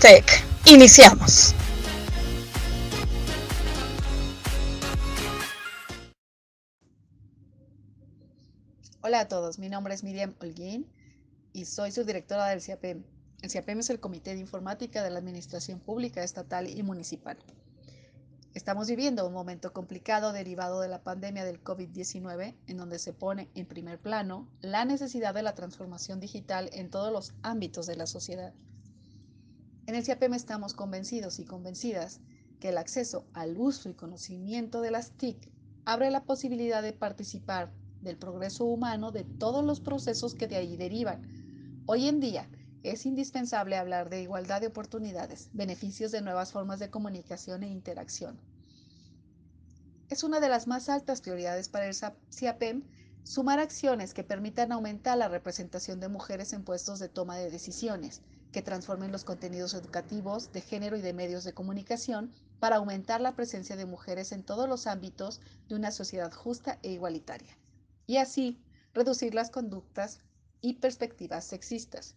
Tech. Iniciamos. Hola a todos, mi nombre es Miriam Holguín y soy subdirectora del CIAPEM. El CIAPEM es el Comité de Informática de la Administración Pública Estatal y Municipal. Estamos viviendo un momento complicado derivado de la pandemia del COVID-19, en donde se pone en primer plano la necesidad de la transformación digital en todos los ámbitos de la sociedad. En el CIAPEM estamos convencidos y convencidas que el acceso al uso y conocimiento de las TIC abre la posibilidad de participar del progreso humano de todos los procesos que de ahí derivan. Hoy en día, es indispensable hablar de igualdad de oportunidades, beneficios de nuevas formas de comunicación e interacción. Es una de las más altas prioridades para el CIAPEM sumar acciones que permitan aumentar la representación de mujeres en puestos de toma de decisiones, que transformen los contenidos educativos de género y de medios de comunicación para aumentar la presencia de mujeres en todos los ámbitos de una sociedad justa e igualitaria, y así reducir las conductas y perspectivas sexistas.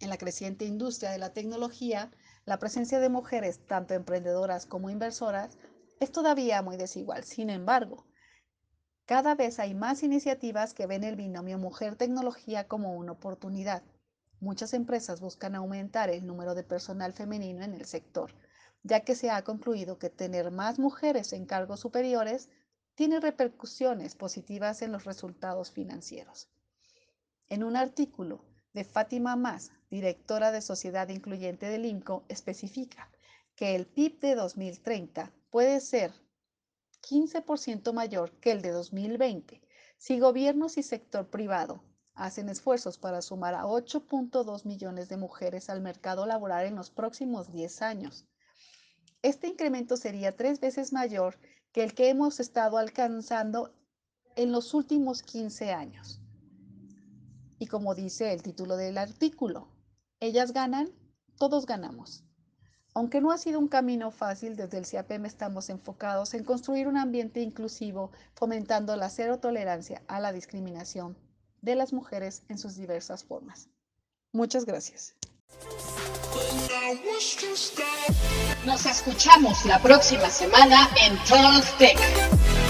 En la creciente industria de la tecnología, la presencia de mujeres, tanto emprendedoras como inversoras, es todavía muy desigual. Sin embargo, cada vez hay más iniciativas que ven el binomio mujer-tecnología como una oportunidad. Muchas empresas buscan aumentar el número de personal femenino en el sector, ya que se ha concluido que tener más mujeres en cargos superiores tiene repercusiones positivas en los resultados financieros. En un artículo de Fátima Más, directora de Sociedad Incluyente del INCO, especifica que el PIB de 2030 puede ser 15% mayor que el de 2020 si gobiernos y sector privado hacen esfuerzos para sumar a 8.2 millones de mujeres al mercado laboral en los próximos 10 años. Este incremento sería tres veces mayor que el que hemos estado alcanzando en los últimos 15 años. Y como dice el título del artículo, ellas ganan, todos ganamos. Aunque no ha sido un camino fácil, desde el CIAPEM estamos enfocados en construir un ambiente inclusivo, fomentando la cero tolerancia a la discriminación de las mujeres en sus diversas formas. Muchas gracias. Nos escuchamos la próxima semana en Tech.